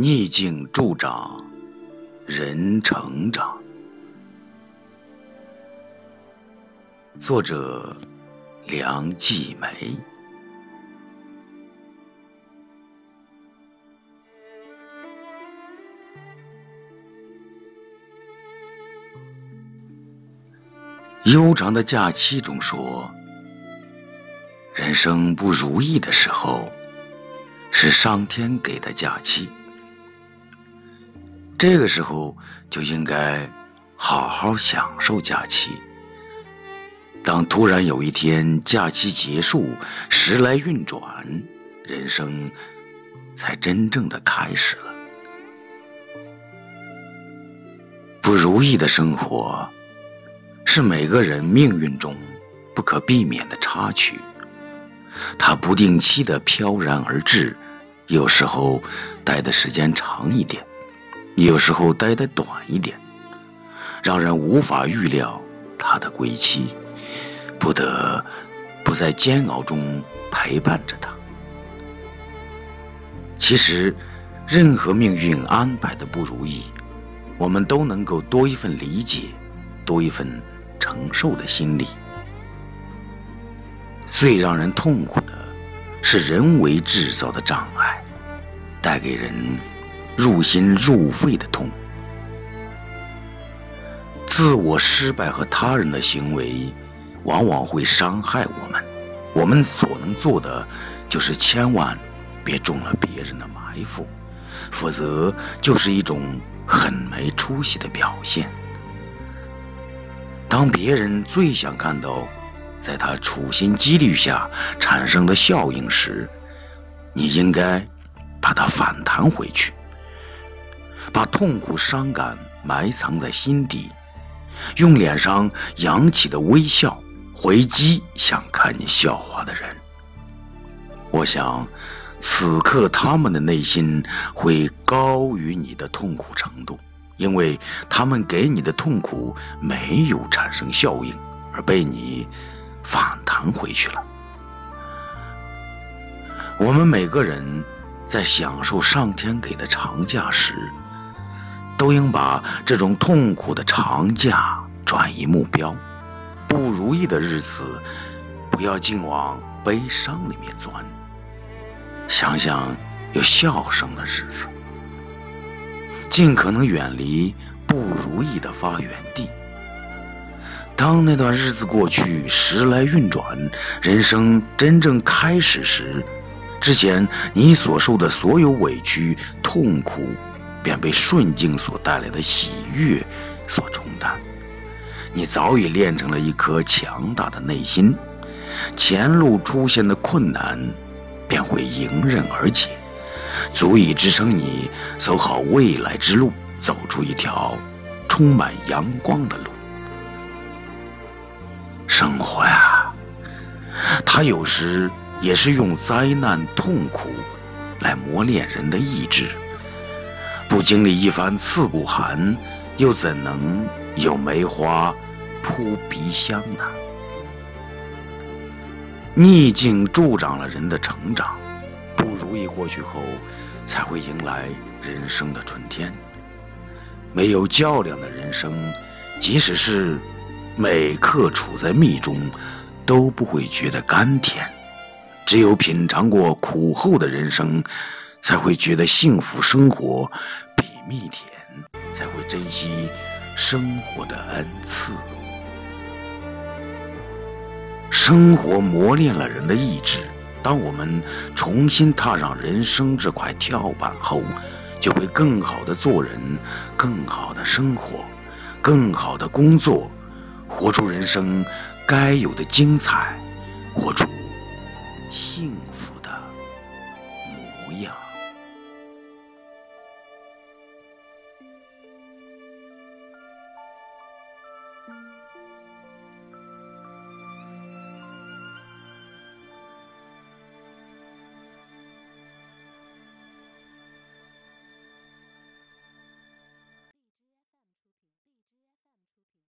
逆境助长，人成长。作者：梁继梅。悠长的假期中说，人生不如意的时候，是上天给的假期。这个时候就应该好好享受假期。当突然有一天假期结束，时来运转，人生才真正的开始了。不如意的生活。是每个人命运中不可避免的插曲，它不定期的飘然而至，有时候待的时间长一点，有时候待的短一点，让人无法预料他的归期，不得不在煎熬中陪伴着他。其实，任何命运安排的不如意，我们都能够多一份理解，多一份。承受的心理，最让人痛苦的是人为制造的障碍，带给人入心入肺的痛。自我失败和他人的行为，往往会伤害我们。我们所能做的，就是千万别中了别人的埋伏，否则就是一种很没出息的表现。当别人最想看到在他处心积虑下产生的效应时，你应该把它反弹回去，把痛苦伤感埋藏在心底，用脸上扬起的微笑回击想看你笑话的人。我想，此刻他们的内心会高于你的痛苦程度。因为他们给你的痛苦没有产生效应，而被你反弹回去了。我们每个人在享受上天给的长假时，都应把这种痛苦的长假转移目标。不如意的日子，不要尽往悲伤里面钻，想想有笑声的日子。尽可能远离不如意的发源地。当那段日子过去，时来运转，人生真正开始时，之前你所受的所有委屈、痛苦，便被顺境所带来的喜悦所冲淡。你早已练成了一颗强大的内心，前路出现的困难，便会迎刃而解。足以支撑你走好未来之路，走出一条充满阳光的路。生活呀，它有时也是用灾难、痛苦来磨练人的意志。不经历一番刺骨寒，又怎能有梅花扑鼻香呢？逆境助长了人的成长。不如意过去后，才会迎来人生的春天。没有较量的人生，即使是每刻处在蜜中，都不会觉得甘甜。只有品尝过苦后的人生，才会觉得幸福生活比蜜甜，才会珍惜生活的恩赐。生活磨练了人的意志。当我们重新踏上人生这块跳板后，就会更好的做人，更好的生活，更好的工作，活出人生该有的精彩，活出幸福的模样。